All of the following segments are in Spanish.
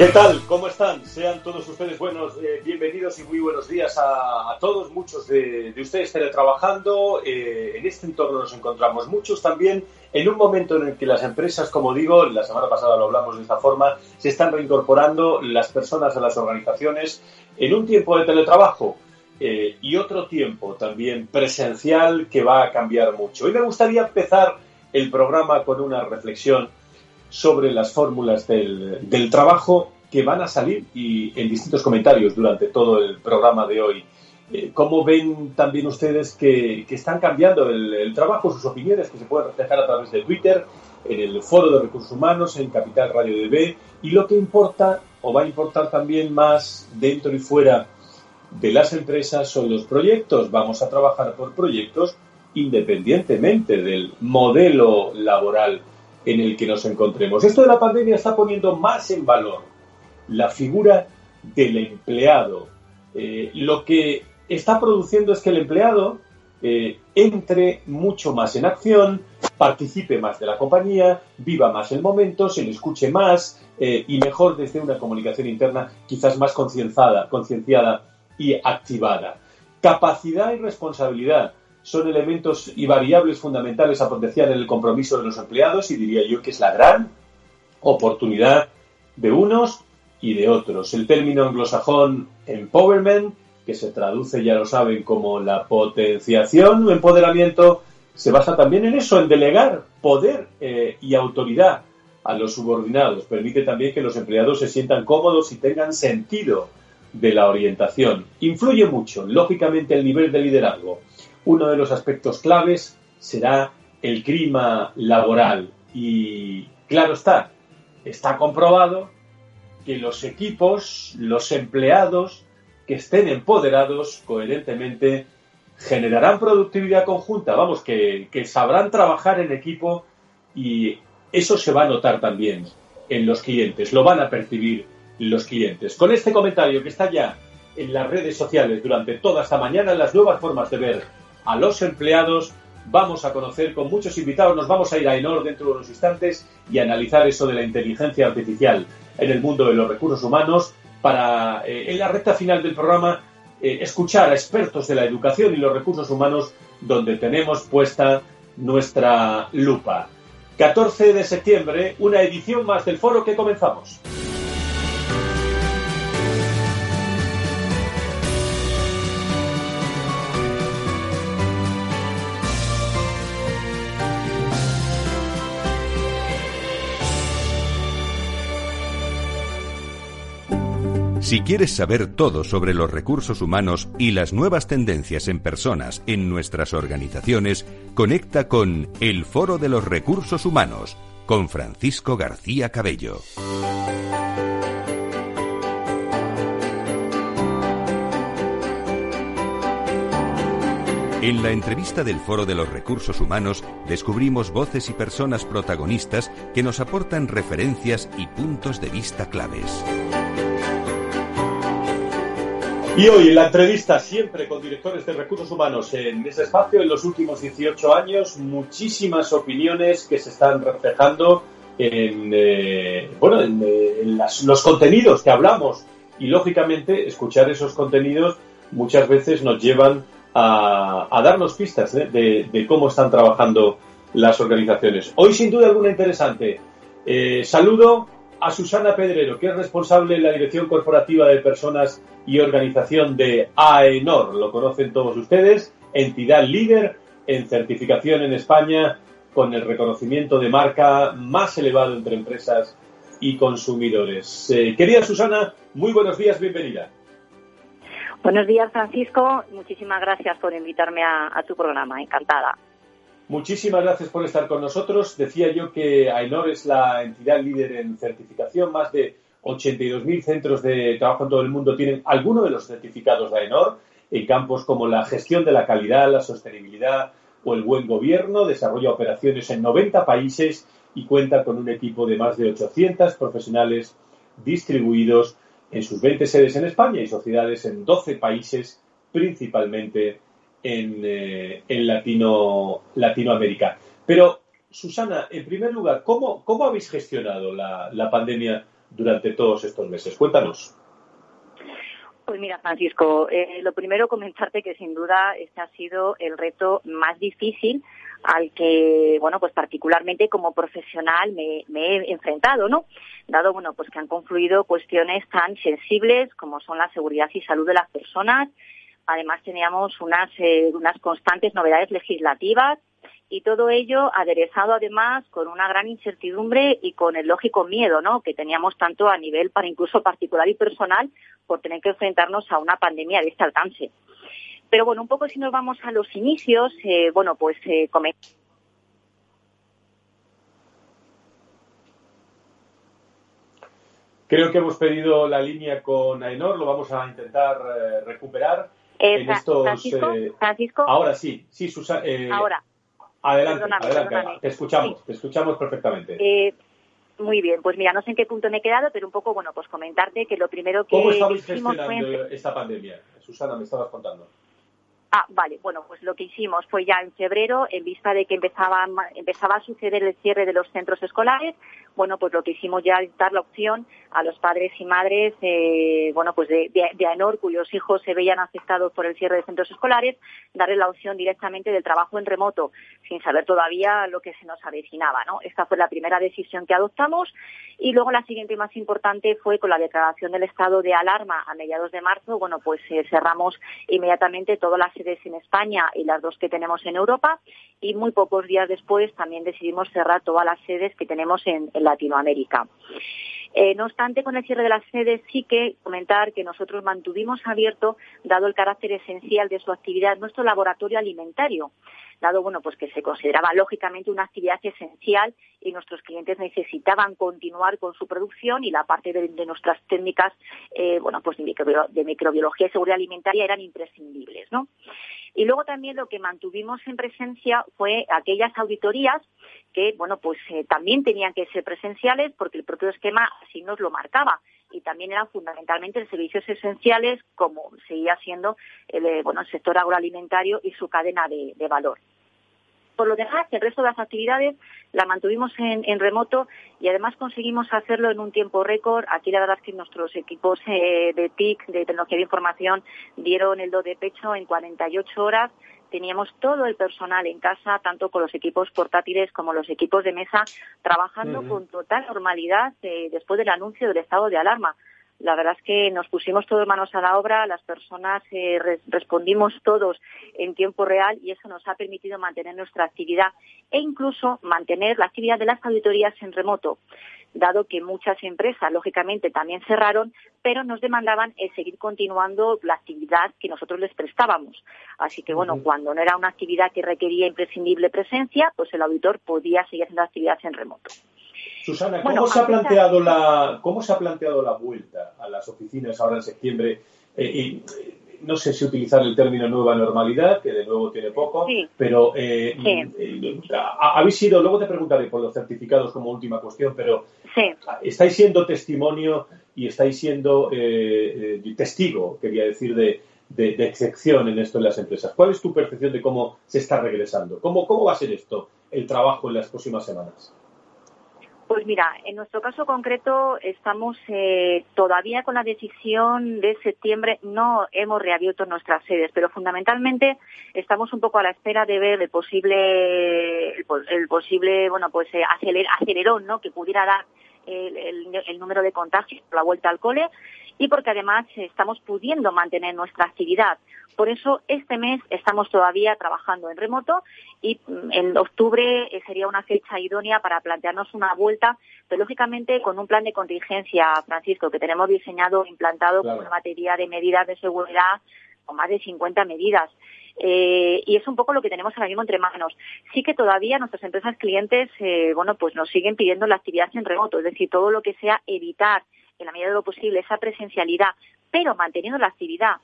¿Qué tal? ¿Cómo están? Sean todos ustedes buenos, eh, bienvenidos y muy buenos días a, todos. Muchos de, ustedes teletrabajando. Eh, en este entorno nos encontramos muchos también en un momento en el que las empresas, como digo, la semana pasada lo hablamos de esta forma, se están reincorporando las personas a las organizaciones en un tiempo de teletrabajo. Eh, y otro tiempo también presencial que va a cambiar mucho. Hoy me gustaría empezar el programa con una reflexión sobre las fórmulas del, trabajo que van a salir y en distintos comentarios durante todo el programa de hoy. Eh, ¿Cómo ven también ustedes que, están cambiando el, trabajo, sus opiniones que se pueden reflejar a través de Twitter, en el Foro de Recursos Humanos, en Capital Radio DB y lo que importa o va a importar también más dentro y fuera de las empresas son los proyectos. Vamos a trabajar por proyectos independientemente del modelo laboral en el que nos encontremos. Esto de la pandemia está poniendo más en valor la figura del empleado. Eh, lo que está produciendo es que el empleado eh, entre mucho más en acción, participe más de la compañía, viva más el momento, se le escuche más eh, y mejor desde una comunicación interna quizás más concienciada y activada. Capacidad y responsabilidad son elementos y variables fundamentales a potenciar en el compromiso de los empleados y diría yo que es la gran oportunidad de unos y de otros. El término anglosajón empowerment, que se traduce, ya lo saben, como la potenciación o empoderamiento, se basa también en eso, en delegar poder eh, y autoridad a los subordinados. Permite también que los empleados se sientan cómodos y tengan sentido de la orientación. Influye mucho, lógicamente, el nivel de liderazgo uno de los aspectos claves será el clima laboral. Y claro está, está comprobado que los equipos, los empleados que estén empoderados coherentemente generarán productividad conjunta, vamos, que, que, sabrán trabajar en equipo y eso se va a notar también en los clientes, lo van a percibir los clientes. Con este comentario que está ya en las redes sociales durante toda esta mañana, las nuevas formas de ver a los empleados. Vamos a conocer con muchos invitados, nos vamos a ir a Enor dentro de unos instantes y analizar eso de la inteligencia artificial en el mundo de los recursos humanos para, eh, en la recta final del programa, eh, escuchar a expertos de la educación y los recursos humanos donde tenemos puesta nuestra lupa. 14 de septiembre, una edición más del foro que comenzamos. Si quieres saber todo sobre los recursos humanos y las nuevas tendencias en personas en nuestras organizaciones, conecta con El Foro de los Recursos Humanos con Francisco García Cabello. En la entrevista del Foro de los Recursos Humanos descubrimos voces y personas protagonistas que nos aportan referencias y puntos de vista claves. Y hoy en la entrevista siempre con directores de recursos humanos en ese espacio en los últimos 18 años, muchísimas opiniones que se están reflejando en, eh, bueno, en, eh, los contenidos que hablamos y lógicamente escuchar esos contenidos muchas veces nos llevan a, darnos pistas ¿eh? de, cómo están trabajando las organizaciones. Hoy sin duda alguna interesante. saludo a Susana Pedrero, que es responsable de la Dirección Corporativa de Personas y Organización de AENOR, lo conocen todos ustedes, entidad líder en certificación en España con el reconocimiento de marca más elevado entre empresas y consumidores. Eh, querida Susana, muy buenos días, bienvenida. Buenos días, Francisco. Muchísimas gracias por invitarme a, tu programa. Encantada. Muchísimas gracias por estar con nosotros. Decía yo que AENOR es la entidad líder en certificación. Más de 82.000 centros de trabajo en todo el mundo tienen alguno de los certificados de AENOR en campos como la gestión de la calidad, la sostenibilidad o el buen gobierno. Desarrolla operaciones en 90 países y cuenta con un equipo de más de 800 profesionales distribuidos en sus 20 sedes en España y sociedades en 12 países, principalmente en, eh, en Latino, Latinoamérica. Pero, Susana, en primer lugar, ¿cómo, cómo habéis gestionado la, la pandemia durante todos estos meses? Cuéntanos. Pues mira, Francisco, eh, lo primero comentarte que sin duda este ha sido el reto más difícil al que, bueno, pues particularmente como profesional me, he enfrentado, ¿no? Dado, bueno, pues que han confluido cuestiones tan sensibles como son la seguridad y salud de las personas. Además teníamos unas, eh, unas constantes novedades legislativas y todo ello aderezado además con una gran incertidumbre y con el lógico miedo, ¿no? Que teníamos tanto a nivel para incluso particular y personal por tener que enfrentarnos a una pandemia de este alcance. Pero bueno, un poco si nos vamos a los inicios, eh, bueno, pues eh, Creo que hemos pedido la línea con Aenor, lo vamos a intentar eh, recuperar. En estos, Francisco, Ahora sí, sí, Susana. ahora. Adelante, adelante. Te escuchamos, te escuchamos perfectamente. Muy bien, pues mira, no sé en qué punto me he quedado, pero un poco, bueno, pues comentarte que lo primero que ¿Cómo estabais gestionando esta pandemia? Susana, me estabas contando. Ah, vale. Bueno, pues lo que hicimos fue ya en febrero, en vista de que empezaba, empezaba a suceder el cierre de los centros escolares, bueno, pues lo que hicimos ya es dar la opción a los padres y madres, eh, bueno, pues de, de, AENOR, cuyos hijos se veían afectados por el cierre de centros escolares, darle la opción directamente del trabajo en remoto, sin saber todavía lo que se nos avecinaba, ¿no? Esta fue la primera decisión que adoptamos. Y luego la siguiente más importante fue con la declaración del estado de alarma a mediados de marzo, bueno, pues eh, cerramos inmediatamente todas las sedes en España y las dos que tenemos en Europa. Y muy pocos días después también decidimos cerrar todas las sedes que tenemos en Latinoamérica. Eh, no obstante, con el cierre de las sedes sí que comentar que nosotros mantuvimos abierto, dado el carácter esencial de su actividad, nuestro laboratorio alimentario, dado bueno pues que se consideraba lógicamente una actividad esencial y nuestros clientes necesitaban continuar con su producción y la parte de, nuestras técnicas eh, bueno pues de, microbiología y seguridad alimentaria eran imprescindibles, ¿no? Y luego también lo que mantuvimos en presencia fue aquellas auditorías que, bueno, pues eh, también tenían que ser presenciales porque el propio esquema así nos lo marcaba y también eran fundamentalmente servicios esenciales como seguía siendo el, eh, bueno, el sector agroalimentario y su cadena de, valor. Por lo demás, el resto de las actividades la mantuvimos en, remoto y además conseguimos hacerlo en un tiempo récord. Aquí la verdad es que nuestros equipos eh, de TIC, de tecnología de información, dieron el do de pecho en 48 horas teníamos todo el personal en casa, tanto con los equipos portátiles como los equipos de mesa, trabajando con total normalidad eh, después del anuncio del estado de alarma. La verdad es que nos pusimos todos manos a la obra, las personas eh, respondimos todos en tiempo real y eso nos ha permitido mantener nuestra actividad e incluso mantener la actividad de las auditorías en remoto dado que muchas empresas, lógicamente, también cerraron, pero nos demandaban el seguir continuando la actividad que nosotros les prestábamos. Así que, bueno, cuando no era una actividad que requería imprescindible presencia, pues el auditor podía seguir haciendo actividades en remoto. Susana, ¿cómo, se ha planteado la, ¿cómo se ha planteado la vuelta a las oficinas ahora en septiembre? Eh, no sé si utilizar el término nueva normalidad, que de nuevo tiene poco, pero eh, eh, habéis sido, luego te preguntaré por los certificados como última cuestión, pero estáis siendo testimonio y estáis siendo eh, testigo, quería decir, de, de, excepción en esto en las empresas. ¿Cuál es tu percepción de cómo se está regresando? ¿Cómo, cómo va a ser esto, el trabajo en las próximas semanas? Pues mira, en nuestro caso concreto estamos eh, todavía con la decisión de septiembre, no hemos reabierto nuestras sedes, pero fundamentalmente estamos un poco a la espera de ver el posible, el, posible, bueno, pues eh, acelerón, ¿no? Que pudiera dar el, número de contagios la vuelta al cole y porque además estamos pudiendo mantener nuestra actividad. Por eso este mes estamos todavía trabajando en remoto y mm, en octubre eh, sería una fecha idónea para plantearnos una vuelta, pero lógicamente con un plan de contingencia, Francisco, que tenemos diseñado, implantado con una batería de medidas de seguridad con más de 50 medidas. Eh, y es un poco lo que tenemos ahora mismo entre manos. Sí que todavía nuestras empresas clientes, eh, bueno, pues nos siguen pidiendo la actividad en remoto, es decir, todo lo que sea evitar en la medida de lo posible esa presencialidad, pero manteniendo la actividad.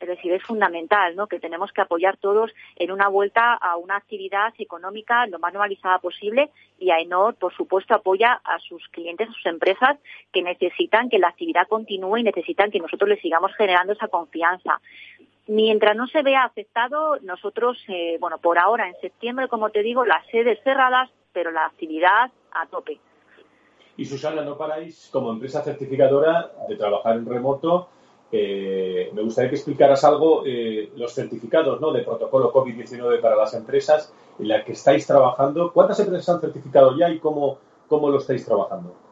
Es decir, es fundamental ¿no? que tenemos que apoyar todos en una vuelta a una actividad económica lo más normalizada posible y AENOR, por supuesto, apoya a sus clientes, a sus empresas que necesitan que la actividad continúe y necesitan que nosotros les sigamos generando esa confianza. Mientras no se vea afectado, nosotros, eh, bueno, por ahora, en septiembre, como te digo, las sedes cerradas, pero la actividad a tope. Y Susana, no paráis como empresa certificadora de trabajar en remoto. Eh, me gustaría que explicaras algo, eh, los certificados ¿no? de protocolo COVID-19 para las empresas en las que estáis trabajando. ¿Cuántas empresas han certificado ya y cómo, cómo lo estáis trabajando?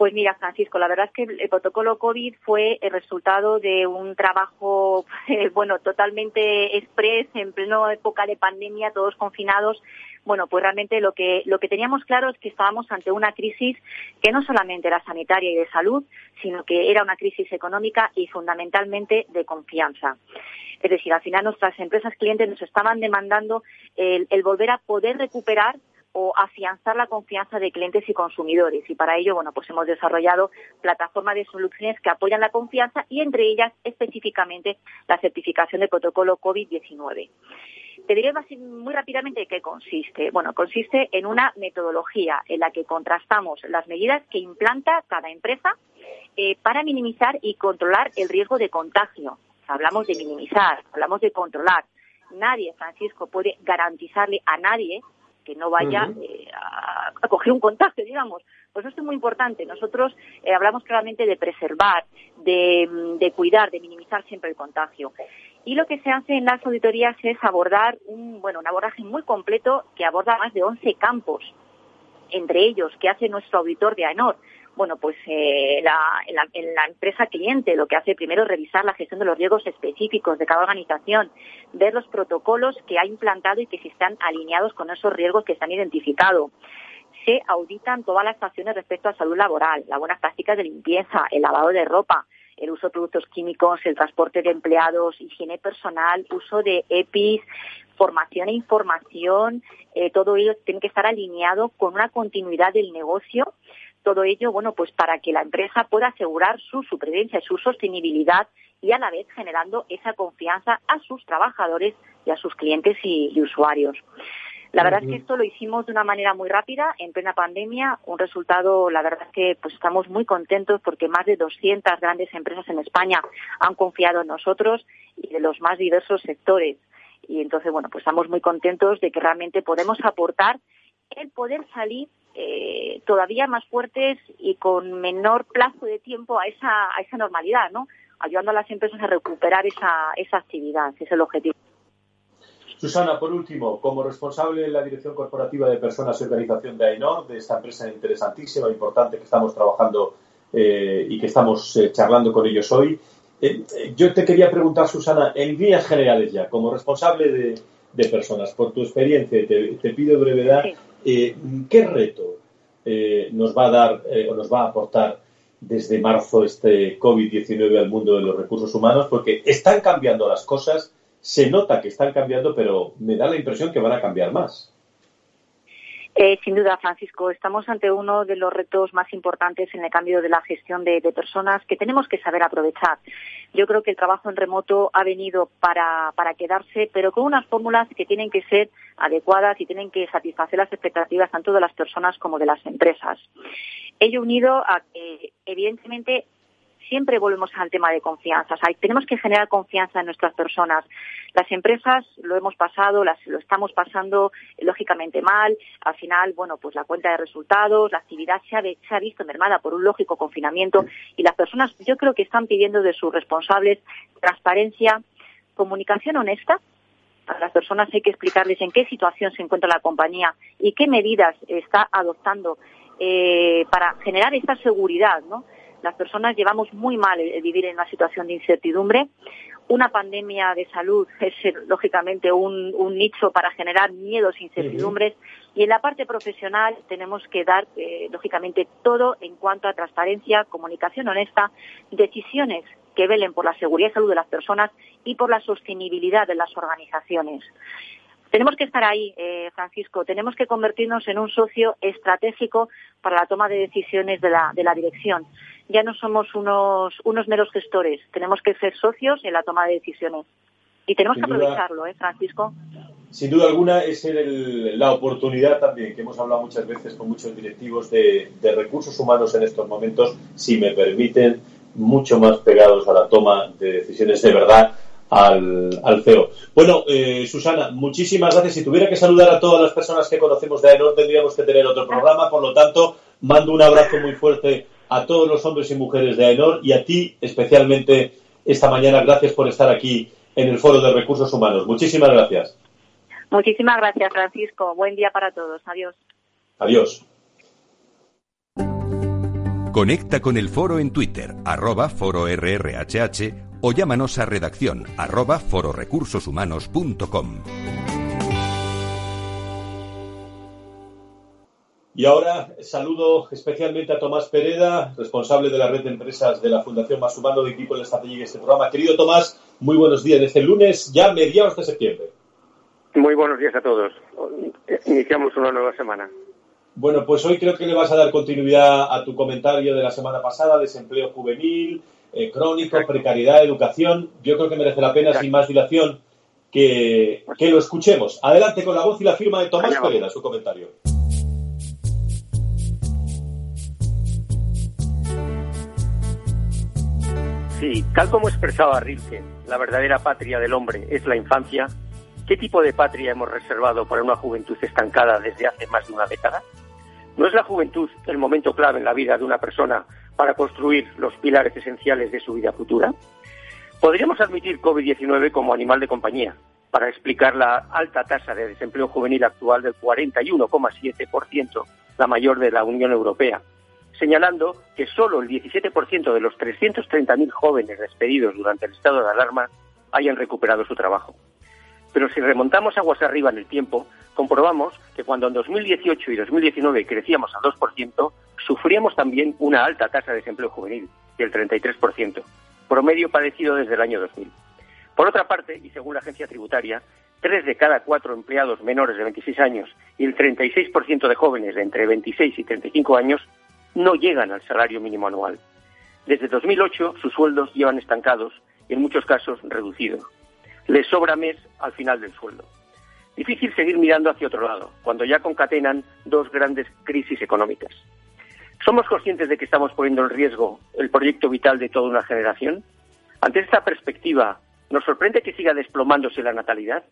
Pues mira, Francisco, la verdad es que el protocolo COVID fue el resultado de un trabajo, bueno, totalmente express en plena época de pandemia, todos confinados. Bueno, pues realmente lo que, lo que teníamos claro es que estábamos ante una crisis que no solamente era sanitaria y de salud, sino que era una crisis económica y fundamentalmente de confianza. Es decir, al final nuestras empresas clientes nos estaban demandando el volver a poder recuperar o afianzar la confianza de clientes y consumidores. Y para ello, bueno, pues hemos desarrollado plataformas de soluciones que apoyan la confianza y entre ellas específicamente la certificación de protocolo COVID-19. Te diré muy rápidamente qué consiste. Bueno, consiste en una metodología en la que contrastamos las medidas que implanta cada empresa eh, para minimizar y controlar el riesgo de contagio. hablamos de minimizar, hablamos de controlar. Nadie, Francisco, puede garantizarle a nadie que no vaya eh, a, coger un contagio, digamos. Pues esto es muy importante. Nosotros eh, hablamos claramente de preservar, de, cuidar, de minimizar siempre el contagio. Y lo que se hace en las auditorías es abordar un, bueno, un abordaje muy completo que aborda más de 11 campos, entre ellos que hace nuestro auditor de AENOR, bueno, pues eh, la, la, empresa cliente lo que hace primero es revisar la gestión de los riesgos específicos de cada organización, ver los protocolos que ha implantado y que si están alineados con esos riesgos que se han identificado. Se auditan todas las acciones respecto a salud laboral, las buenas prácticas de limpieza, el lavado de ropa, el uso de productos químicos, el transporte de empleados, higiene personal, uso de EPIs, formación e información, eh, todo ello tiene que estar alineado con una continuidad del negocio todo ello, bueno, pues para que la empresa pueda asegurar su supervivencia, su sostenibilidad y a la vez generando esa confianza a sus trabajadores y a sus clientes y, usuarios. La verdad es que esto lo hicimos de una manera muy rápida, en plena pandemia, un resultado, la verdad es que pues estamos muy contentos porque más de 200 grandes empresas en España han confiado en nosotros y de los más diversos sectores. Y entonces, bueno, pues estamos muy contentos de que realmente podemos aportar el poder salir eh, todavía más fuertes y con menor plazo de tiempo a esa, a esa normalidad, ¿no? Ayudando a las empresas a recuperar esa, esa actividad, ese es el objetivo. Susana, por último, como responsable de la Dirección Corporativa de Personas y Organización de AENOR, de esta empresa interesantísima, e importante que estamos trabajando eh, y que estamos eh, charlando con ellos hoy, yo te quería preguntar, Susana, en líneas generales ya, como responsable de, de personas, por tu experiencia, te, te pido brevedad, eh, ¿Qué reto eh, nos va a dar eh, o nos va a aportar desde marzo este COVID-19 al mundo de los recursos humanos? Porque están cambiando las cosas, se nota que están cambiando, pero me da la impresión que van a cambiar más. Eh, sin duda, Francisco, estamos ante uno de los retos más importantes en el cambio de la gestión de, personas que tenemos que saber aprovechar. Yo creo que el trabajo en remoto ha venido para, quedarse, pero con unas fórmulas que tienen que ser adecuadas y tienen que satisfacer las expectativas tanto de las personas como de las empresas. Ello unido a que, evidentemente, siempre volvemos al tema de confianza. tenemos que generar confianza en nuestras personas. Las empresas lo hemos pasado, las, lo estamos pasando lógicamente mal. Al final, bueno, pues la cuenta de resultados, la actividad se ha, se ha visto mermada por un lógico confinamiento y las personas yo creo que están pidiendo de sus responsables transparencia, comunicación honesta a las personas hay que explicarles en qué situación se encuentra la compañía y qué medidas está adoptando eh, para generar esta seguridad, ¿no? Las personas llevamos muy mal el vivir en una situación de incertidumbre. Una pandemia de salud es, lógicamente, un, nicho para generar miedos e incertidumbres. Y en la parte profesional tenemos que dar, eh, lógicamente, todo en cuanto a transparencia, comunicación honesta, decisiones que velen por la seguridad y salud de las personas y por la sostenibilidad de las organizaciones. Tenemos que estar ahí, eh, Francisco. Tenemos que convertirnos en un socio estratégico para la toma de decisiones de la, de la dirección. Ya no somos unos, unos meros gestores. Tenemos que ser socios en la toma de decisiones. Y tenemos que aprovecharlo, ¿eh, Francisco? Sin duda alguna es la oportunidad también que hemos hablado muchas veces con muchos directivos de, de recursos humanos en estos momentos, si me permiten, mucho más pegados a la toma de decisiones de verdad al, al CEO. Bueno, eh, Susana, muchísimas gracias. Si tuviera que saludar a todas las personas que conocemos de AENOR, tendríamos que tener otro programa. Por lo tanto, mando un abrazo muy fuerte a todos los hombres y mujeres de AENOR y a ti especialmente esta mañana. Gracias por estar aquí en el Foro de Recursos Humanos. Muchísimas gracias. Muchísimas gracias, Francisco. Buen día para todos. Adiós. Adiós. Conecta con el foro en Twitter, arroba foro o llámanos a redacción arroba fororecursoshumanos.com. Y ahora saludo especialmente a Tomás Pereda, responsable de la red de empresas de la Fundación Más Humano de Equipo de Estrategia en este programa. Querido Tomás, muy buenos días. Este lunes, ya mediados de septiembre. Muy buenos días a todos. Iniciamos una nueva semana. Bueno, pues hoy creo que le vas a dar continuidad a tu comentario de la semana pasada, desempleo juvenil, eh, crónico, precariedad, educación. Yo creo que merece la pena, sin más dilación, que, lo escuchemos. Adelante con la voz y la firma de Tomás Pereda, su comentario. Sí, tal como expresaba Rilke, la verdadera patria del hombre es la infancia. ¿Qué tipo de patria hemos reservado para una juventud estancada desde hace más de una década? ¿No es la juventud el momento clave en la vida de una persona para construir los pilares esenciales de su vida futura? Podríamos admitir COVID-19 como animal de compañía para explicar la alta tasa de desempleo juvenil actual del 41,7%, la mayor de la Unión Europea, señalando que solo el 17% de los 330.000 jóvenes despedidos durante el estado de alarma hayan recuperado su trabajo. Pero si remontamos aguas arriba en el tiempo, comprobamos que cuando en 2018 y 2019 crecíamos al 2%, sufríamos también una alta tasa de desempleo juvenil, del 33%, promedio padecido desde el año 2000. Por otra parte, y según la agencia tributaria, tres de cada cuatro empleados menores de 26 años y el 36% de jóvenes de entre 26 y 35 años no llegan al salario mínimo anual. Desde 2008 sus sueldos llevan estancados y en muchos casos reducidos. Les sobra mes al final del sueldo. Difícil seguir mirando hacia otro lado, cuando ya concatenan dos grandes crisis económicas. ¿Somos conscientes de que estamos poniendo en riesgo el proyecto vital de toda una generación? Ante esta perspectiva, ¿nos sorprende que siga desplomándose la natalidad?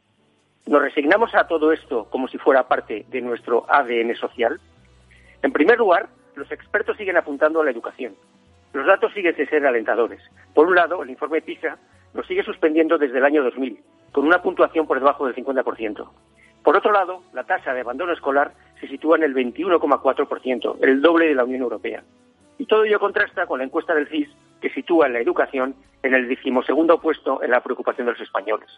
¿Nos resignamos a todo esto como si fuera parte de nuestro ADN social? En primer lugar, los expertos siguen apuntando a la educación. Los datos siguen de ser alentadores. Por un lado, el informe PISA nos sigue suspendiendo desde el año 2000, con una puntuación por debajo del 50%. Por otro lado, la tasa de abandono escolar se sitúa en el 21,4%, el doble de la Unión Europea. Y todo ello contrasta con la encuesta del CIS, que sitúa la educación en el decimosegundo puesto en la preocupación de los españoles.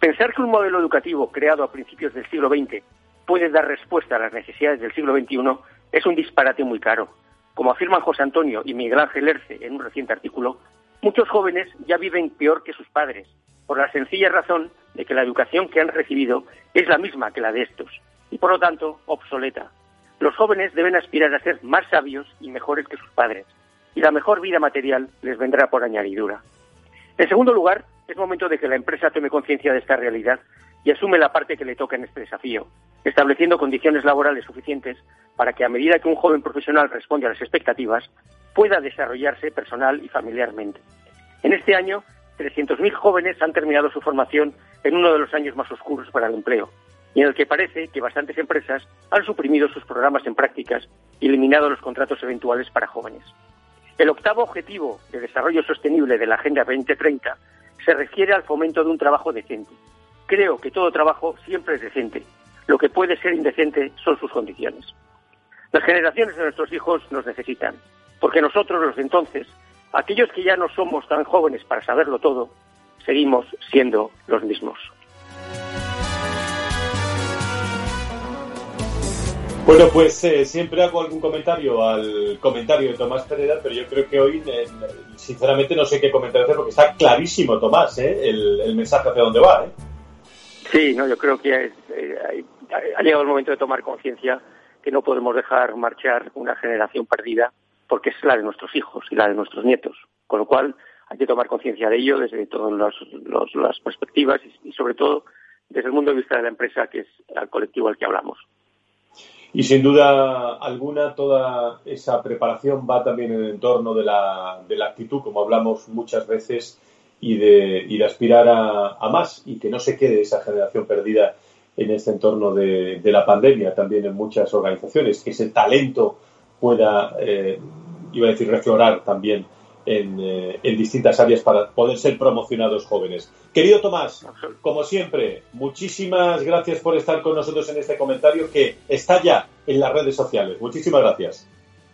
Pensar que un modelo educativo creado a principios del siglo XX puede dar respuesta a las necesidades del siglo XXI es un disparate muy caro. Como afirman José Antonio y Miguel Ángel Erce en un reciente artículo, muchos jóvenes ya viven peor que sus padres, por la sencilla razón de que la educación que han recibido es la misma que la de estos, y por lo tanto obsoleta. Los jóvenes deben aspirar a ser más sabios y mejores que sus padres, y la mejor vida material les vendrá por añadidura. En segundo lugar, es momento de que la empresa tome conciencia de esta realidad y asume la parte que le toca en este desafío, estableciendo condiciones laborales suficientes para que a medida que un joven profesional responde a las expectativas, pueda desarrollarse personal y familiarmente. En este año, 300.000 jóvenes han terminado su formación en uno de los años más oscuros para el empleo, y en el que parece que bastantes empresas han suprimido sus programas en prácticas y eliminado los contratos eventuales para jóvenes. El octavo objetivo de desarrollo sostenible de la Agenda 2030 se refiere al fomento de un trabajo decente. Creo que todo trabajo siempre es decente. Lo que puede ser indecente son sus condiciones. Las generaciones de nuestros hijos nos necesitan. Porque nosotros, los de entonces, aquellos que ya no somos tan jóvenes para saberlo todo, seguimos siendo los mismos. Bueno, pues eh, siempre hago algún comentario al comentario de Tomás Pereira, pero yo creo que hoy, eh, sinceramente, no sé qué comentario hacer porque está clarísimo, Tomás, eh, el, mensaje hacia dónde va. Sí, no, yo creo que ha llegado el momento de tomar conciencia que no podemos dejar marchar una generación perdida porque es la de nuestros hijos y la de nuestros nietos. Con lo cual hay que tomar conciencia de ello desde todas las perspectivas y, sobre todo desde el punto de vista de la empresa, que es el colectivo al que hablamos. Y sin duda alguna, toda esa preparación va también en el entorno de la, de la actitud, como hablamos muchas veces, y de, y de aspirar a, más y que no se quede esa generación perdida en este entorno de, la pandemia, también en muchas organizaciones, que ese talento pueda, eh, iba a decir, reflorar también en, eh, en, distintas áreas para poder ser promocionados jóvenes. Querido Tomás, como siempre, muchísimas gracias por estar con nosotros en este comentario que está ya en las redes sociales. Muchísimas gracias.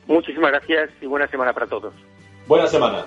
Muchísimas gracias y buena semana para todos. Buena semana.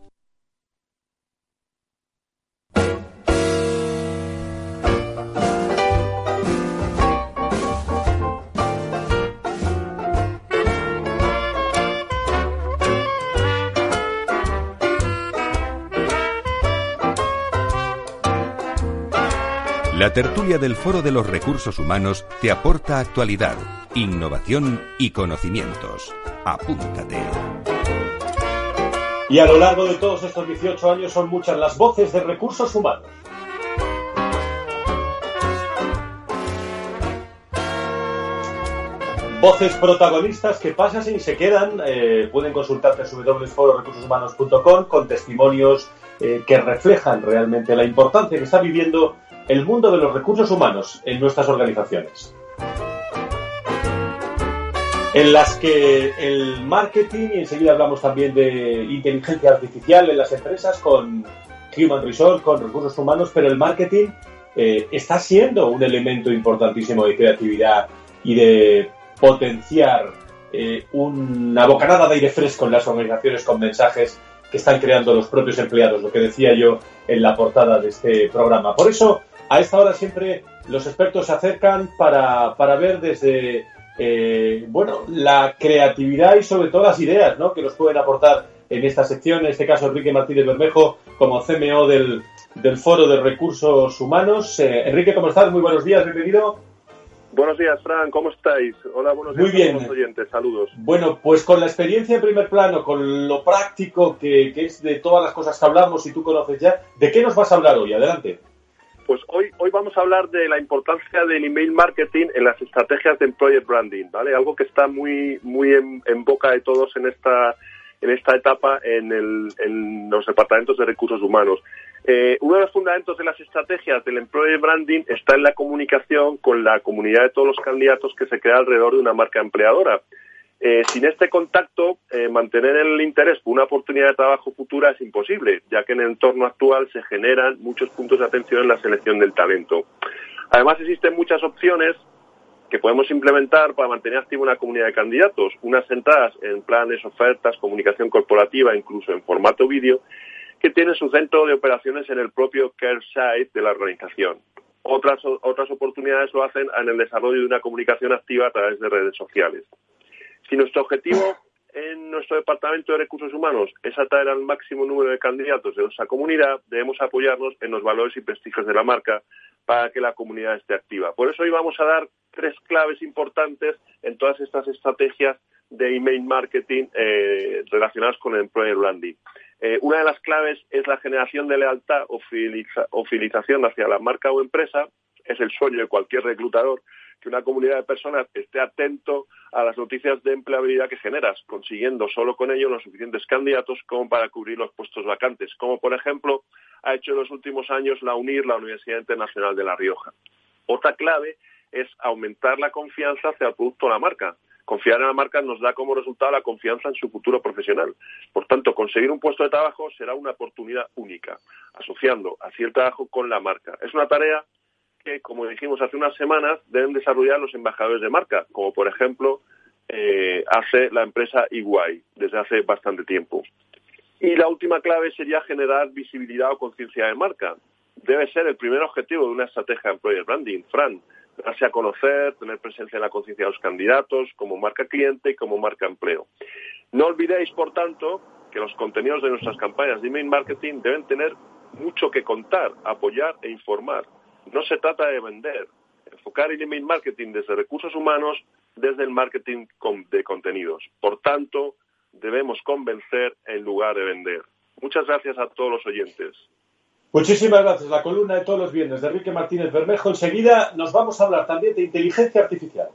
La tertulia del Foro de los Recursos Humanos te aporta actualidad, innovación y conocimientos. Apúntate. Y a lo largo de todos estos 18 años son muchas las voces de recursos humanos. Voces protagonistas que pasan y se quedan. Eh, pueden consultarte en www.fororecursoshumanos.com con testimonios eh, que reflejan realmente la importancia que está viviendo el mundo de los recursos humanos en nuestras organizaciones. En las que el marketing, y enseguida hablamos también de inteligencia artificial en las empresas con Human Resource, con recursos humanos, pero el marketing eh, está siendo un elemento importantísimo de creatividad y de potenciar eh, una bocanada de aire fresco en las organizaciones con mensajes que están creando los propios empleados, lo que decía yo en la portada de este programa. Por eso, a esta hora siempre los expertos se acercan para, para ver desde eh, bueno, la creatividad y sobre todo las ideas ¿no? que nos pueden aportar en esta sección, en este caso Enrique Martínez Bermejo como CMO del, del Foro de Recursos Humanos. Eh, Enrique, ¿cómo estás? Muy buenos días, bienvenido. Buenos días, Fran, ¿cómo estáis? Hola, buenos días Muy bien. a todos los oyentes, saludos. Bueno, pues con la experiencia en primer plano, con lo práctico que, que, es de todas las cosas que hablamos y tú conoces ya, ¿de qué nos vas a hablar hoy? Adelante. Pues hoy, hoy vamos a hablar de la importancia del email marketing en las estrategias de employer branding, ¿vale? Algo que está muy, muy en, boca de todos en esta, en esta etapa en los departamentos de recursos humanos. Eh, uno de los fundamentos de las estrategias del employer branding está en la comunicación con la comunidad de todos los candidatos que se crea alrededor de una marca empleadora. Eh, sin este contacto, eh, mantener el interés por una oportunidad de trabajo futura es imposible, ya que en el entorno actual se generan muchos puntos de atención en la selección del talento. Además, existen muchas opciones que podemos implementar para mantener activa una comunidad de candidatos, unas centradas en planes, ofertas, comunicación corporativa, incluso en formato vídeo, que tienen su centro de operaciones en el propio care site de la organización. Otras, otras oportunidades lo hacen en el desarrollo de una comunicación activa a través de redes sociales. Si nuestro objetivo en nuestro departamento de recursos humanos es atraer al máximo número de candidatos de nuestra comunidad, debemos apoyarnos en los valores y prestigios de la marca para que la comunidad esté activa. Por eso hoy vamos a dar tres claves importantes en todas estas estrategias de email marketing eh, relacionadas con el employer branding. Eh, una de las claves es la generación de lealtad o, fideliza, o fidelización hacia la marca o empresa. Es el sueño de cualquier reclutador que una comunidad de personas esté atento a las noticias de empleabilidad que generas, consiguiendo solo con ello los suficientes candidatos como para cubrir los puestos vacantes, como por ejemplo ha hecho en los últimos años la UNIR, la Universidad Internacional de La Rioja. Otra clave es aumentar la confianza hacia el producto o la marca. Confiar en la marca nos da como resultado la confianza en su futuro profesional. Por tanto, conseguir un puesto de trabajo será una oportunidad única, asociando así el trabajo con la marca. Es una tarea que, como dijimos hace unas semanas, deben desarrollar los embajadores de marca, como por ejemplo eh, hace la empresa Iguay desde hace bastante tiempo. Y la última clave sería generar visibilidad o conciencia de marca. Debe ser el primer objetivo de una estrategia de employer branding, Fran, darse a conocer, tener presencia en la conciencia de los candidatos como marca cliente y como marca empleo. No olvidéis, por tanto, que los contenidos de nuestras campañas de email marketing deben tener mucho que contar, apoyar e informar. No se trata de vender, enfocar el email marketing desde recursos humanos, desde el marketing de contenidos. Por tanto, debemos convencer en lugar de vender. Muchas gracias a todos los oyentes. Muchísimas gracias. La columna de todos los viernes de Enrique Martínez Bermejo. Enseguida nos vamos a hablar también de inteligencia artificial.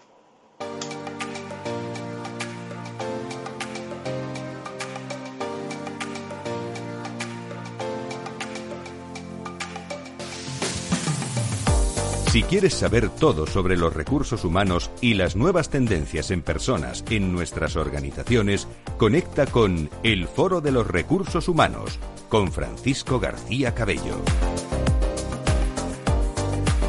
Si quieres saber todo sobre los recursos humanos y las nuevas tendencias en personas en nuestras organizaciones, conecta con El Foro de los Recursos Humanos con Francisco García Cabello.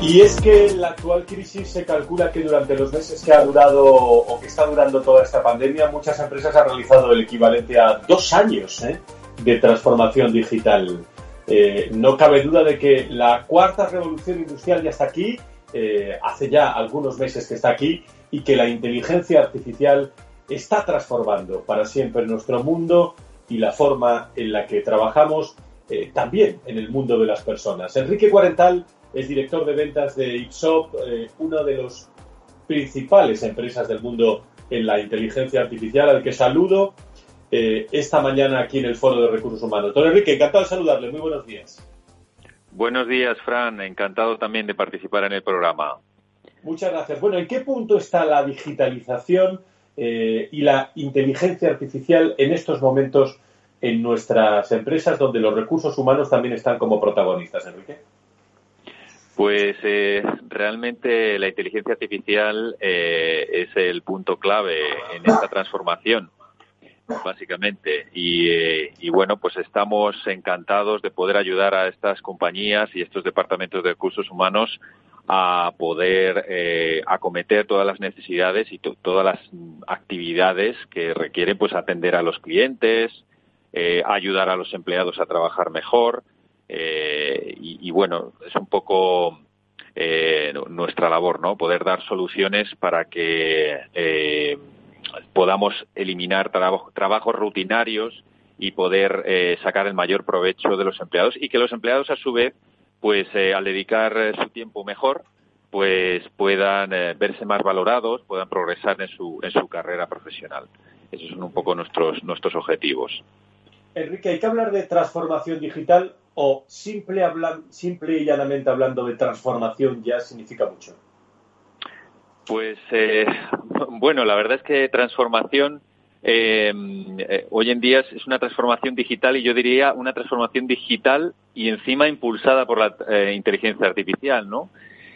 Y es que la actual crisis se calcula que durante los meses que ha durado o que está durando toda esta pandemia, muchas empresas han realizado el equivalente a dos años ¿eh? de transformación digital. Eh, no cabe duda de que la cuarta revolución industrial ya está aquí, eh, hace ya algunos meses que está aquí, y que la inteligencia artificial está transformando para siempre nuestro mundo y la forma en la que trabajamos eh, también en el mundo de las personas. Enrique Cuarental es director de ventas de Ipsop, una de las principales empresas del mundo en la inteligencia artificial, al que saludo eh, esta mañana aquí en el Foro de Recursos Humanos. Don Enrique, encantado de saludarle. Muy buenos días. Buenos días, Fran. Encantado también de participar en el programa. Muchas gracias. Bueno, ¿en qué punto está la digitalización eh, y la inteligencia artificial en estos momentos en nuestras empresas donde los recursos humanos también están como protagonistas, Enrique? Pues eh, realmente la inteligencia artificial eh, es el punto clave en esta transformación, básicamente. Y, bueno, pues estamos encantados de poder ayudar a estas compañías y estos departamentos de recursos humanos a poder eh, acometer todas las necesidades y todas las actividades que requieren pues atender a los clientes, eh, ayudar a los empleados a trabajar mejor eh, y, bueno es un poco nuestra labor no poder dar soluciones para que podamos eliminar trabajos rutinarios y poder sacar el mayor provecho de los empleados y que los empleados a su vez pues eh, al dedicar eh, su tiempo mejor, pues puedan eh, verse más valorados, puedan progresar en su, en su carrera profesional. Esos son un poco nuestros, nuestros objetivos. Enrique, ¿hay que hablar de transformación digital o simple y llanamente hablando de transformación ya significa mucho? Pues bueno, la verdad es que transformación Em, eh, hoy en día es una transformación digital y yo diría una transformación digital y encima impulsada por la eh, inteligencia artificial, ¿no?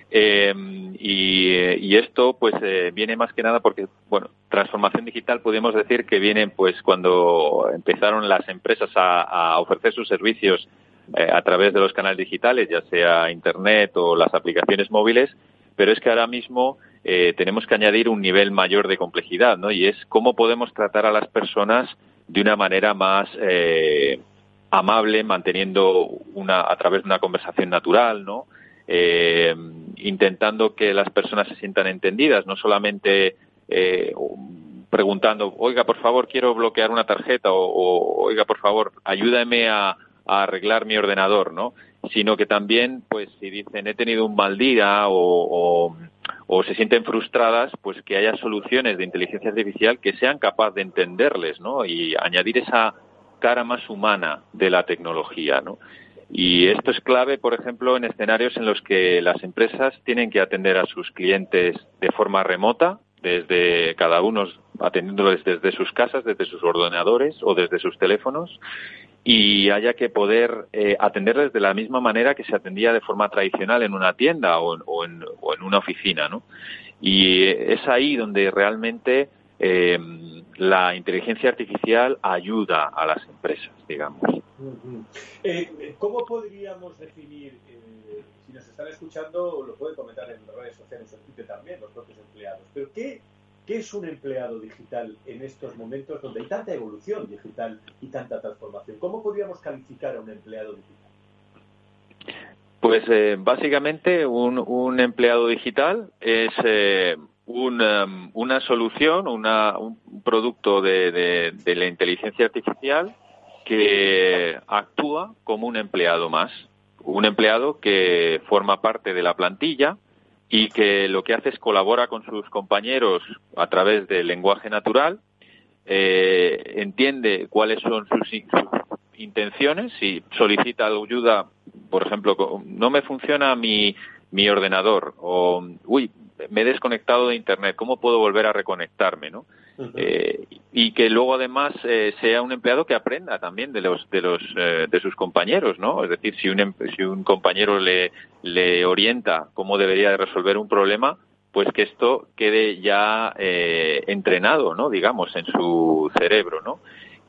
Em, y, esto pues eh, viene más que nada porque, bueno, transformación digital podemos decir que viene pues cuando empezaron las empresas a, ofrecer sus servicios a través de los canales digitales, ya sea Internet o las aplicaciones móviles, pero es que ahora mismo eh, tenemos que añadir un nivel mayor de complejidad, ¿no? Y es cómo podemos tratar a las personas de una manera más eh, amable, manteniendo una a través de una conversación natural, ¿no? Eh, intentando que las personas se sientan entendidas, no solamente preguntando, oiga, por favor, quiero bloquear una tarjeta o, oiga, por favor, ayúdame a arreglar mi ordenador, ¿no? Sino que también, pues, si dicen he tenido un mal día o, o, se sienten frustradas, pues que haya soluciones de inteligencia artificial que sean capaces de entenderles, ¿no? Y añadir esa cara más humana de la tecnología, ¿no? Y esto es clave, por ejemplo, en escenarios en los que las empresas tienen que atender a sus clientes de forma remota, desde cada uno atendiéndoles desde sus casas, desde sus ordenadores o desde sus teléfonos, y haya que poder eh, atenderles de la misma manera que se atendía de forma tradicional en una tienda o, en, una oficina, ¿no? Y es ahí donde realmente eh, la inteligencia artificial ayuda a las empresas, digamos. Eh, ¿Cómo podríamos definir, si nos están escuchando, lo pueden comentar en redes sociales o también, los propios empleados, pero qué ¿Qué es un empleado digital en estos momentos donde hay tanta evolución digital y tanta transformación? ¿Cómo podríamos calificar a un empleado digital? Pues eh, básicamente un, empleado digital es eh, um, una solución, un producto de la inteligencia artificial que actúa como un empleado más. Un empleado que forma parte de la plantilla, y que lo que hace es colabora con sus compañeros a través del lenguaje natural, eh, entiende cuáles son sus, intenciones y solicita ayuda, por ejemplo, no me funciona mi, mi ordenador o, uy, me he desconectado de Internet, ¿cómo puedo volver a reconectarme? ¿no? Eh, y que luego además eh, sea un empleado que aprenda también de los de los eh, de sus compañeros, ¿no? Es decir, si un em, si un compañero le le orienta cómo debería de resolver un problema, pues que esto quede ya entrenado, ¿no? Digamos en su cerebro, ¿no?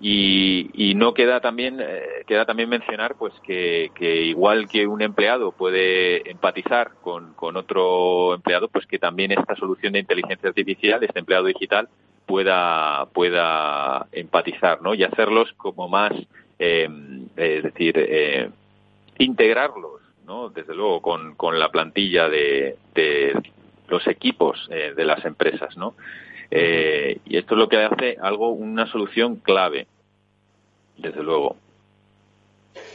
Y, y, no queda también queda también mencionar pues que, que, igual que un empleado puede empatizar con, con, otro empleado pues que también esta solución de inteligencia artificial este empleado digital pueda, pueda empatizar, ¿no? Y hacerlos como más, eh, es decir, eh, integrarlos, ¿no? Desde luego con, con la plantilla de, de los equipos eh, de las empresas, ¿no? Y esto es lo que hace algo, una solución clave, desde luego.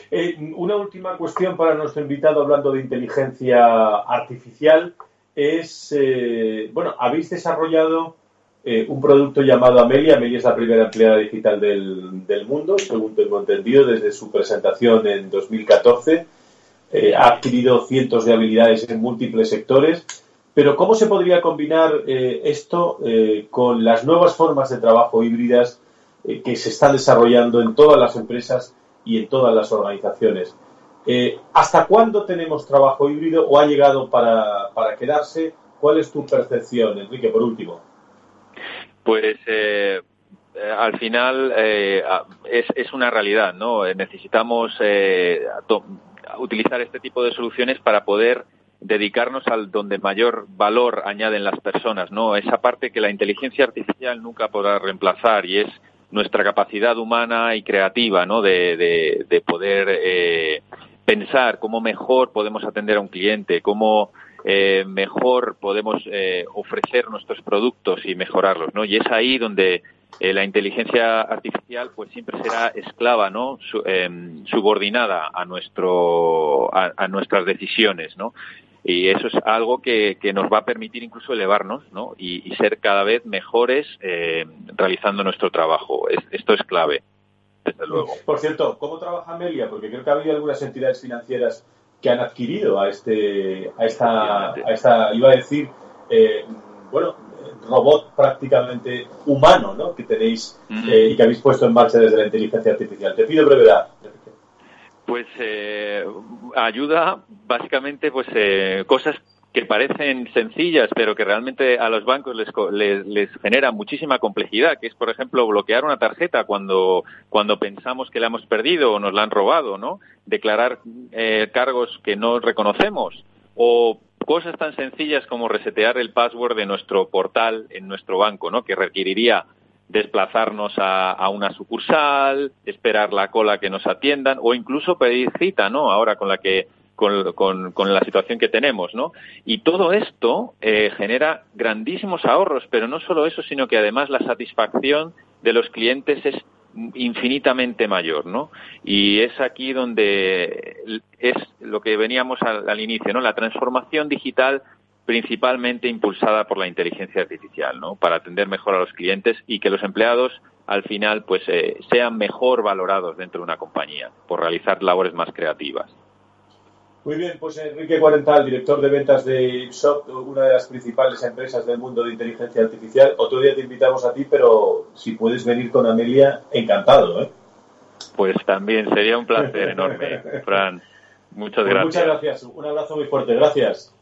Eh, una última cuestión para nuestro invitado hablando de inteligencia artificial es, eh, bueno, habéis desarrollado eh, un producto llamado Amelia. Amelia es la primera empleada digital del, del mundo, según tengo entendido, desde su presentación en 2014. ha adquirido cientos de habilidades en múltiples sectores. Pero ¿cómo se podría combinar esto con las nuevas formas de trabajo híbridas que se están desarrollando en todas las empresas y en todas las organizaciones. Eh, ¿Hasta cuándo tenemos trabajo híbrido o ha llegado para, quedarse? ¿Cuál es tu percepción, Enrique, por último? Pues eh, eh, al final es, es, una realidad, ¿no? Necesitamos utilizar este tipo de soluciones para poder dedicarnos al donde mayor valor añaden las personas, ¿no? Esa parte que la inteligencia artificial nunca podrá reemplazar y es nuestra capacidad humana y creativa, ¿no? De, de, poder eh, pensar cómo mejor podemos atender a un cliente, cómo eh, mejor podemos eh, ofrecer nuestros productos y mejorarlos, ¿no? Y es ahí donde la inteligencia artificial pues siempre será esclava, ¿no? Em, subordinada a nuestro a, a, nuestras decisiones, ¿no? Y eso es algo que, que, nos va a permitir incluso elevarnos ¿no? y, ser cada vez mejores eh, realizando nuestro trabajo. esto es clave, desde luego. Por cierto, ¿cómo trabaja Amelia? Porque creo que ha habido algunas entidades financieras que han adquirido a este, a esta, a esta iba a decir, eh, bueno, robot prácticamente humano, ¿no? Que tenéis eh, y que habéis puesto en marcha desde la inteligencia artificial. Te pido brevedad. Pues eh, ayuda básicamente pues eh, cosas que parecen sencillas, pero que realmente a los bancos les, les, genera muchísima complejidad, que es, por ejemplo, bloquear una tarjeta cuando, cuando pensamos que la hemos perdido o nos la han robado, ¿no? Declarar eh, cargos que no reconocemos o cosas tan sencillas como resetear el password de nuestro portal en nuestro banco, ¿no? Que requeriría desplazarnos a, una sucursal, esperar la cola que nos atiendan o incluso pedir cita, ¿no? Ahora con la que con, con, la situación que tenemos, ¿no? Y todo esto eh, genera grandísimos ahorros, pero no solo eso, sino que además la satisfacción de los clientes es infinitamente mayor, ¿no? Y es aquí donde es lo que veníamos al, al inicio, ¿no? La transformación digital principalmente impulsada por la inteligencia artificial, ¿no? Para atender mejor a los clientes y que los empleados al final pues eh, sean mejor valorados dentro de una compañía por realizar labores más creativas. Muy bien, pues Enrique Cuarental, director de ventas de Ipsop, una de las principales empresas del mundo de inteligencia artificial. Otro día te invitamos a ti, pero si puedes venir con Amelia, encantado, ¿eh? Pues también sería un placer enorme, Fran. Muchas pues gracias. Muchas gracias. Un abrazo muy fuerte. Gracias.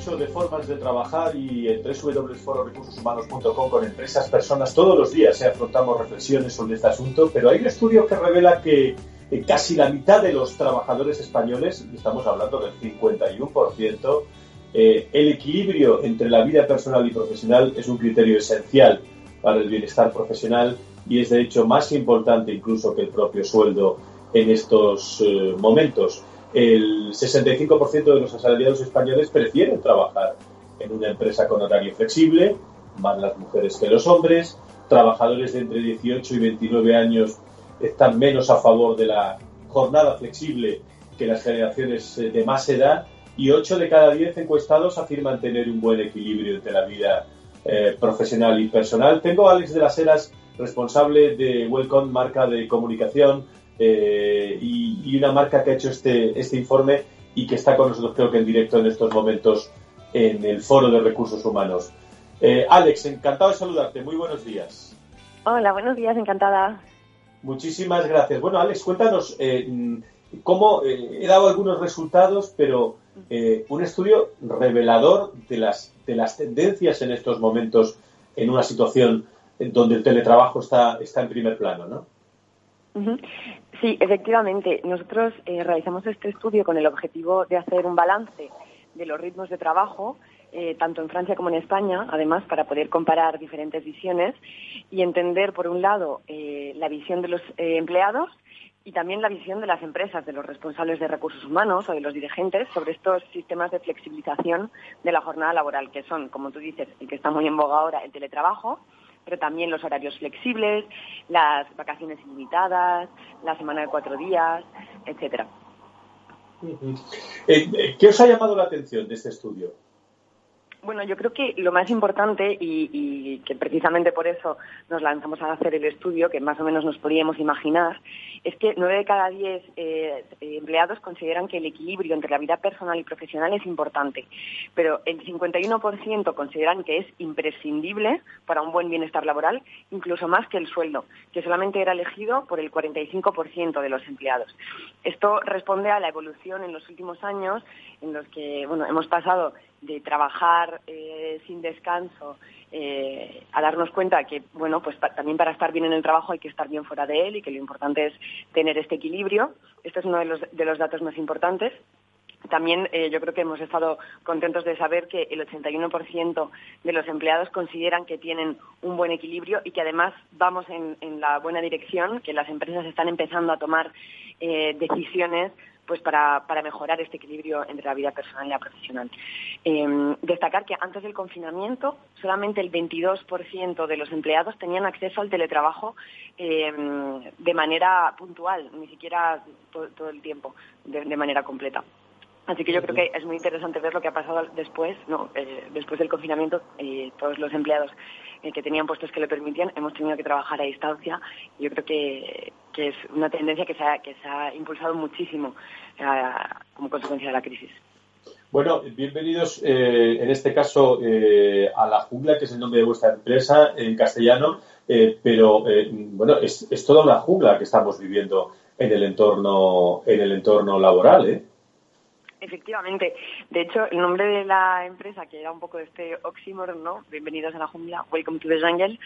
mucho de formas de trabajar y en www.fororecursoshumanos.com con empresas, personas, todos los días eh, afrontamos reflexiones sobre este asunto, pero hay un estudio que revela que eh, casi la mitad de los trabajadores españoles, estamos hablando del 51%, eh, el equilibrio entre la vida personal y profesional es un criterio esencial para el bienestar profesional y es de hecho más importante incluso que el propio sueldo en estos momentos el 65% de los asalariados españoles prefieren trabajar en una empresa con horario flexible, más las mujeres que los hombres, trabajadores de entre 18 y 29 años están menos a favor de la jornada flexible que las generaciones eh, de más edad y 8 de cada 10 encuestados afirman tener un buen equilibrio entre la vida eh, profesional y personal. Tengo a Alex de las Heras, responsable de Welcome, marca de comunicación, eh, y, una marca que ha hecho este, este informe y que está con nosotros creo que en directo en estos momentos en el Foro de Recursos Humanos. Eh, Alex, encantado de saludarte. Muy buenos días. Hola, buenos días, encantada. Muchísimas gracias. Bueno, Alex, cuéntanos eh, cómo he dado algunos resultados, pero un estudio revelador de las, de las tendencias en estos momentos en una situación donde el teletrabajo está, está en primer plano, ¿no? Sí, efectivamente. Nosotros eh, realizamos este estudio con el objetivo de hacer un balance de los ritmos de trabajo, eh, tanto en Francia como en España, además, para poder comparar diferentes visiones y entender, por un lado, eh, la visión de los eh, empleados y también la visión de las empresas, de los responsables de recursos humanos o de los dirigentes sobre estos sistemas de flexibilización de la jornada laboral, que son, como tú dices, el que está muy en boga ahora, el teletrabajo, también los horarios flexibles, las vacaciones ilimitadas, la semana de cuatro días, etcétera. ¿Qué os ha llamado la atención de este estudio? Bueno, yo creo que lo más importante y, que precisamente por eso nos lanzamos a hacer el estudio, que más o menos nos podíamos imaginar, es que nueve de cada diez eh, empleados consideran que el equilibrio entre la vida personal y profesional es importante, pero el 51% consideran que es imprescindible para un buen bienestar laboral, incluso más que el sueldo, que solamente era elegido por el 45% de los empleados. Esto responde a la evolución en los últimos años en los que bueno, hemos pasado de trabajar eh, sin descanso eh, a darnos cuenta que bueno pues también para estar bien en el trabajo hay que estar bien fuera de él y que lo importante es tener este equilibrio. Este es uno de los, de los datos más importantes. También eh, yo creo que hemos estado contentos de saber que el 81% de los empleados consideran que tienen un buen equilibrio y que además vamos en, en la buena dirección, que las empresas están empezando a tomar decisiones pues para, para, mejorar este equilibrio entre la vida personal y la profesional. Em, destacar que antes del confinamiento solamente el 22% de los empleados tenían acceso al teletrabajo em, de manera puntual, ni siquiera todo, el tiempo, de, manera completa. Así que yo creo que es muy interesante ver lo que ha pasado después, no, eh, después del confinamiento, eh, todos los empleados eh, que tenían puestos que le permitían hemos tenido que trabajar a distancia. Yo creo que, que es una tendencia que se ha, que se ha impulsado muchísimo como consecuencia de la crisis. Bueno, bienvenidos eh, en este caso eh, a La Jungla, que es el nombre de vuestra empresa en castellano, eh, pero bueno, es, es, toda una jungla que estamos viviendo en el entorno, en el entorno laboral, ¿eh? Efectivamente. De hecho, el nombre de la empresa, que era un poco este oxímoron, ¿no? Bienvenidos a la jungla, Welcome to the Jungle.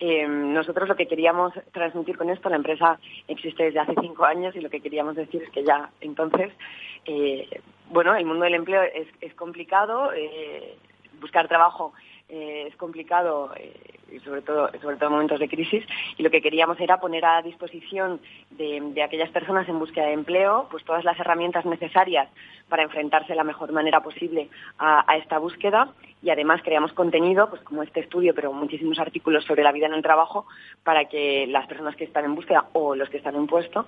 Eh, nosotros lo que queríamos transmitir con esto, la empresa existe desde hace cinco años y lo que queríamos decir es que ya entonces, eh, bueno, el mundo del empleo es, es complicado, eh, buscar trabajo eh, es complicado, eh, sobre todo sobre todo en momentos de crisis, y lo que queríamos era poner a disposición de, aquellas personas en búsqueda de empleo pues todas las herramientas necesarias para enfrentarse de la mejor manera posible a, esta búsqueda y además creamos contenido, pues como este estudio, pero muchísimos artículos sobre la vida en el trabajo para que las personas que están en búsqueda o los que están en puesto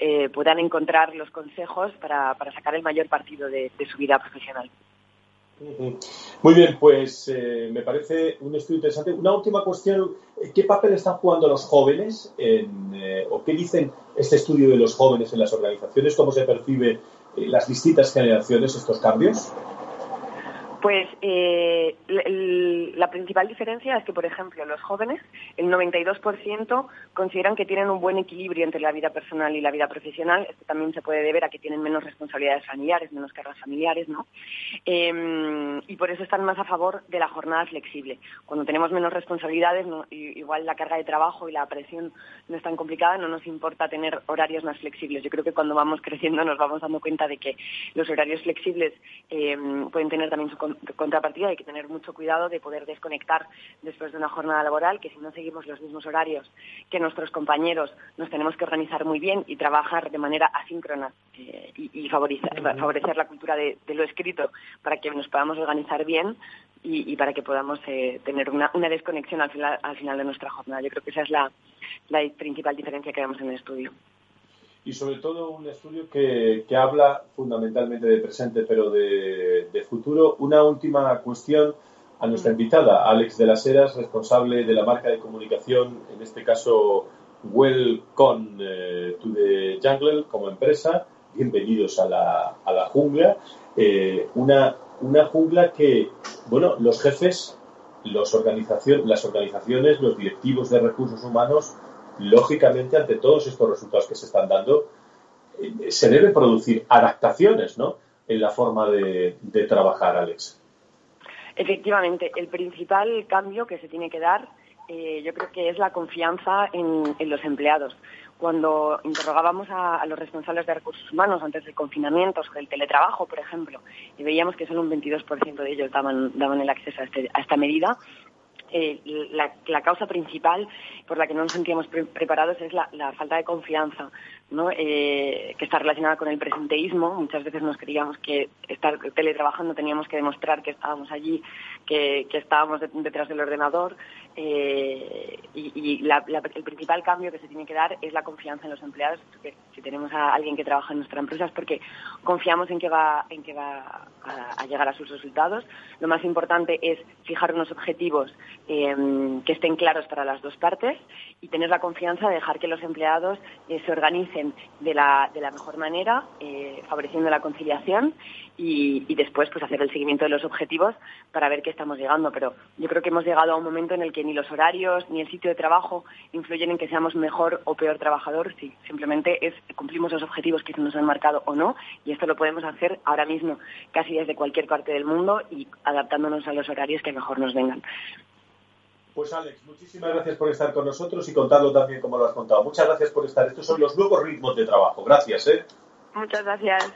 eh, puedan encontrar los consejos para, sacar el mayor partido de su vida profesional. Muy bien, pues eh, me parece un estudio interesante. Una última cuestión, ¿qué papel están jugando los jóvenes eh, o qué dicen este estudio de los jóvenes en las organizaciones? ¿Cómo se percibe eh, las distintas generaciones estos cambios? Pues eh, la principal diferencia es que, por ejemplo, los jóvenes, el 92% consideran que tienen un buen equilibrio entre la vida personal y la vida profesional. Esto también se puede deber a que tienen menos responsabilidades familiares, menos cargas familiares, ¿no? Em, y por eso están más a favor de la jornada flexible. Cuando tenemos menos responsabilidades, igual la carga de trabajo y la presión no es tan complicada, no nos importa tener horarios más flexibles. Yo creo que cuando vamos creciendo nos vamos dando cuenta de que los horarios flexibles em, pueden tener también su contrapartida hay que tener mucho cuidado de poder desconectar después de una jornada laboral, que si no seguimos los mismos horarios que nuestros compañeros, nos tenemos que organizar muy bien y trabajar de manera asíncrona eh, y, favorecer, la cultura de, lo escrito para que nos podamos organizar bien y, para que podamos eh, tener una, desconexión al final, al final de nuestra jornada. Yo creo que esa es la, la principal diferencia que vemos en el estudio y sobre todo un estudio que, que habla fundamentalmente de presente pero de, de, futuro. Una última cuestión a nuestra invitada, Alex de las Heras, responsable de la marca de comunicación, en este caso Welcome eh, to the Jungle como empresa. Bienvenidos a la, a la jungla. Eh, una, una jungla que, bueno, los jefes, los organización, las organizaciones, los directivos de recursos humanos lógicamente, ante todos estos resultados que se están dando, eh, se deben producir adaptaciones ¿no? en la forma de, trabajar, Alex. Efectivamente, el principal cambio que se tiene que dar eh, yo creo que es la confianza en, los empleados. cuando interrogábamos a, los responsables de recursos humanos antes del confinamiento sobre el teletrabajo, por ejemplo, y veíamos que solo un 22% de ellos daban, daban el acceso a, este, a esta medida, eh, la, causa principal por la que no nos sentíamos preparados es la, falta de confianza, ¿no? Eh, que está relacionada con el presenteísmo. Muchas veces nos creíamos que estar teletrabajando teníamos que demostrar que estábamos allí, que, estábamos detrás del ordenador. Eh, y, el principal cambio que se tiene que dar es la confianza en los empleados. Porque si tenemos a alguien que trabaja en nuestra empresa es porque confiamos en que va, en que va a llegar a sus resultados. Lo más importante es fijar unos objetivos Em, que estén claros para las dos partes y tener la confianza de dejar que los empleados eh, se organicen de la, de la mejor manera, eh, favoreciendo la conciliación y, después pues hacer el seguimiento de los objetivos para ver qué estamos llegando. Pero yo creo que hemos llegado a un momento en el que ni los horarios ni el sitio de trabajo influyen en que seamos mejor o peor trabajador. Sí, simplemente es cumplimos los objetivos que se nos han marcado o no y esto lo podemos hacer ahora mismo casi desde cualquier parte del mundo y adaptándonos a los horarios que mejor nos vengan. Pues Alex, muchísimas gracias por estar con nosotros y contarlo también como lo has contado. Muchas gracias por estar. Estos son los nuevos ritmos de trabajo. Gracias, ¿eh? Muchas gracias.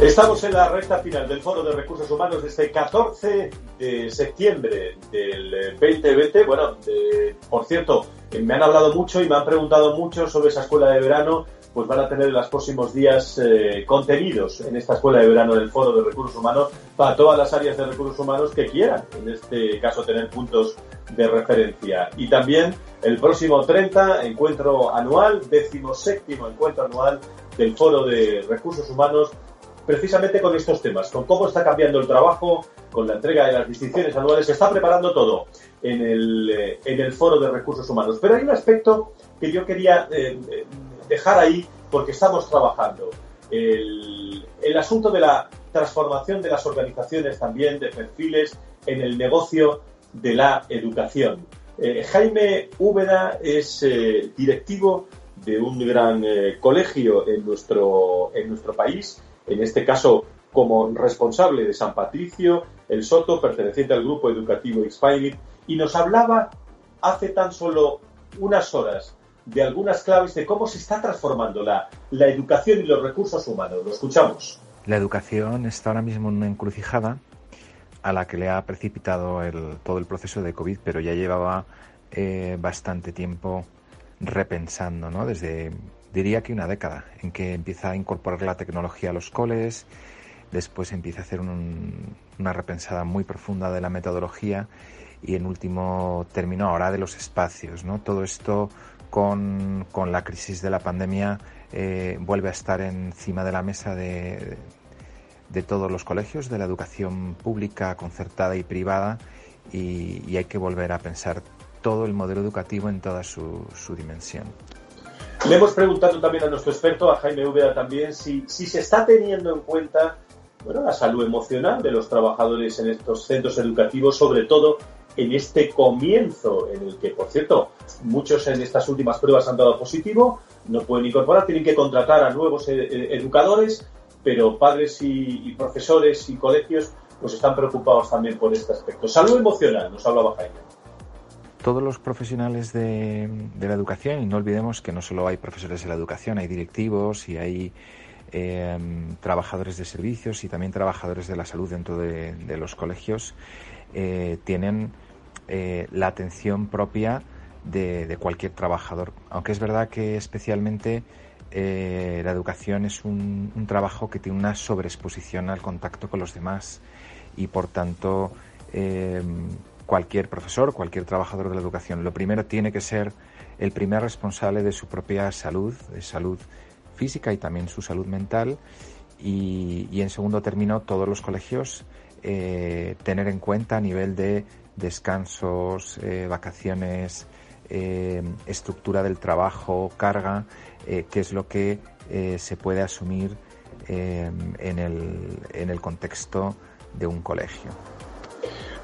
Estamos en la recta final del Foro de Recursos Humanos desde 14 de septiembre del 2020. Bueno, por cierto, me han hablado mucho y me han preguntado mucho sobre esa escuela de verano. Pues van a tener en los próximos días eh, contenidos en esta escuela de verano del Foro de Recursos Humanos para todas las áreas de recursos humanos que quieran, en este caso, tener puntos de referencia. Y también el próximo 30, encuentro anual, décimo séptimo encuentro anual del Foro de Recursos Humanos precisamente con estos temas, con cómo está cambiando el trabajo, con la entrega de las distinciones anuales, se está preparando todo en el, eh, en el foro de recursos humanos. Pero hay un aspecto que yo quería eh, dejar ahí porque estamos trabajando. El, el, asunto de la transformación de las organizaciones también, de perfiles en el negocio de la educación. Eh, Jaime Úbeda es directivo de un gran colegio en nuestro, en nuestro país en este caso como responsable de San Patricio, el Soto, perteneciente al grupo educativo Xpainit, y nos hablaba hace tan solo unas horas de algunas claves de cómo se está transformando la, la educación y los recursos humanos. Lo escuchamos. La educación está ahora mismo en una encrucijada a la que le ha precipitado todo el proceso de COVID, pero ya llevaba eh, bastante tiempo repensando, ¿no? Desde diría que una década, en que empieza a incorporar la tecnología a los coles, después empieza a hacer una repensada muy profunda de la metodología y en último término ahora de los espacios. ¿no? Todo esto con, la crisis de la pandemia eh, vuelve a estar encima de la mesa de, de, todos los colegios, de la educación pública, concertada y privada y, hay que volver a pensar todo el modelo educativo en toda su dimensión. Le hemos preguntado también a nuestro experto, a Jaime Úbeda también, si, se está teniendo en cuenta bueno, la salud emocional de los trabajadores en estos centros educativos, sobre todo en este comienzo en el que, por cierto, muchos en estas últimas pruebas han dado positivo, no pueden incorporar, tienen que contratar a nuevos eh, eh, educadores, pero padres y, y, profesores y colegios pues están preocupados también por este aspecto. Salud emocional, nos hablaba Jaime todos los profesionales de, la educación, y no olvidemos que no solo hay profesores de la educación, hay directivos y hay em, trabajadores de servicios y también trabajadores de la salud dentro de, los colegios, eh, tienen eh, la atención propia de, cualquier trabajador. Aunque es verdad que especialmente eh, la educación es un, un, trabajo que tiene una sobreexposición al contacto con los demás y por tanto em, cualquier profesor, cualquier trabajador de la educación. Lo primero tiene que ser el primer responsable de su propia salud, de salud física y también su salud mental. Y, en segundo término, todos los colegios eh, tener en cuenta a nivel de descansos, eh, vacaciones, eh, estructura del trabajo, carga, qué es lo que se puede asumir en el, en el contexto de un colegio.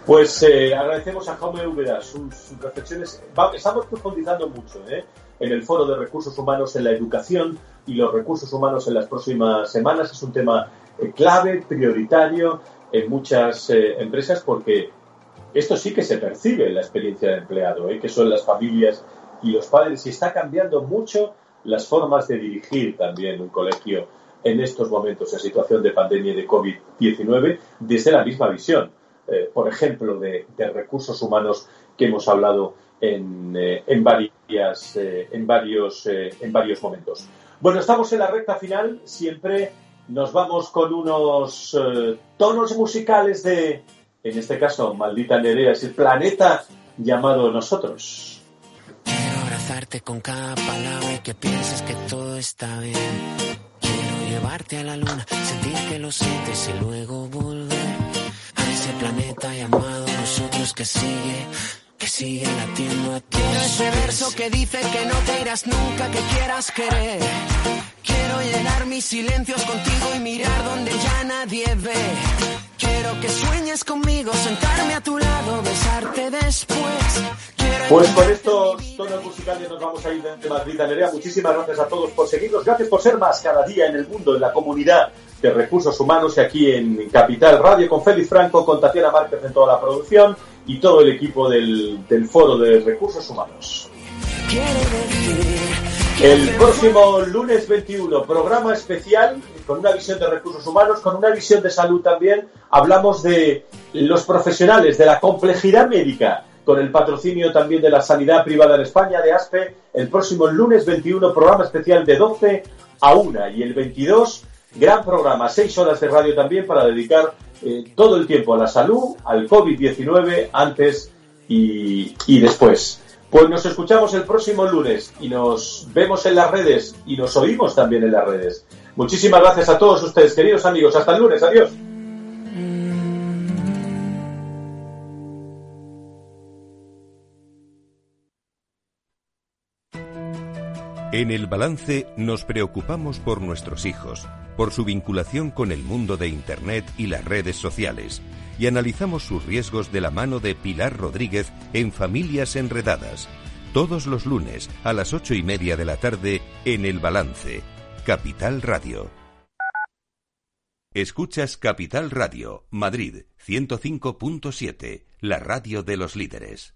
Pues eh, agradecemos a Jaume Úbeda sus, reflexiones. estamos profundizando mucho ¿eh? en el Foro de Recursos Humanos en la educación, y los recursos humanos en las próximas semanas. Es un tema eh, clave, prioritario en muchas eh, empresas porque esto sí que se percibe en la experiencia de empleado, ¿eh? que son las familias y los padres y está cambiando mucho las formas de dirigir también un colegio en estos momentos en situación de pandemia de COVID-19 desde la misma visión, por ejemplo, de, recursos humanos que hemos hablado en, en, varias, en, varios, en varios momentos. Bueno, estamos en la recta final, siempre nos vamos con unos eh, tonos musicales de, en este caso, Maldita Nerea, es el planeta llamado Nosotros. Quiero abrazarte con cada palabra y que pienses que todo está bien. Quiero llevarte a la luna, sentir que lo sientes y luego volver ese planeta llamado Nosotros que sigue que sigue latiendo a ti. Quiero ese verso que dice que no te irás nunca, que quieras querer. Quiero llenar mis silencios contigo y mirar donde ya nadie ve. Quiero que sueñes conmigo, sentarme a tu lado, besarte después. Pues con estos tonos musicales nos vamos a ir de Madrid a Nerea. Muchísimas gracias a todos por seguirnos. Gracias por ser más cada día en el mundo, en la comunidad de recursos humanos y aquí en Capital Radio con Félix Franco, con Tatiana Márquez en toda la producción y todo el equipo del, del Foro de Recursos Humanos. El próximo lunes 21, programa especial con una visión de recursos humanos, con una visión de salud también. Hablamos de los profesionales, de la complejidad médica, con el patrocinio también de la sanidad privada en España, de ASPE. El próximo lunes 21, programa especial de 12 a 1 y el 22, gran programa, 6 horas de radio también para dedicar eh, todo el tiempo a la salud, al COVID-19, antes y, y después. Pues nos escuchamos el próximo lunes y nos vemos en las redes y nos oímos también en las redes. Muchísimas gracias a todos ustedes, queridos amigos. Hasta el lunes. Adiós. En el balance nos preocupamos por nuestros hijos, por su vinculación con el mundo de Internet y las redes sociales, y analizamos sus riesgos de la mano de Pilar Rodríguez en Familias Enredadas, todos los lunes a las ocho y media de la tarde en El Balance, Capital Radio. Escuchas Capital Radio, Madrid 105.7, la radio de los líderes.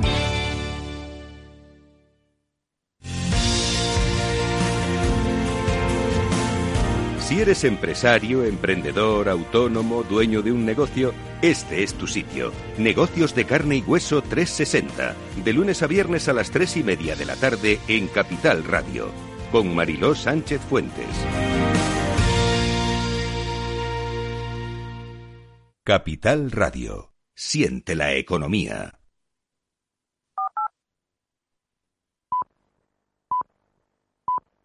Si eres empresario, emprendedor, autónomo, dueño de un negocio, este es tu sitio. Negocios de carne y hueso 360. De lunes a viernes a las 3 y media de la tarde en Capital Radio. Con Mariló Sánchez Fuentes. Capital Radio. Siente la economía.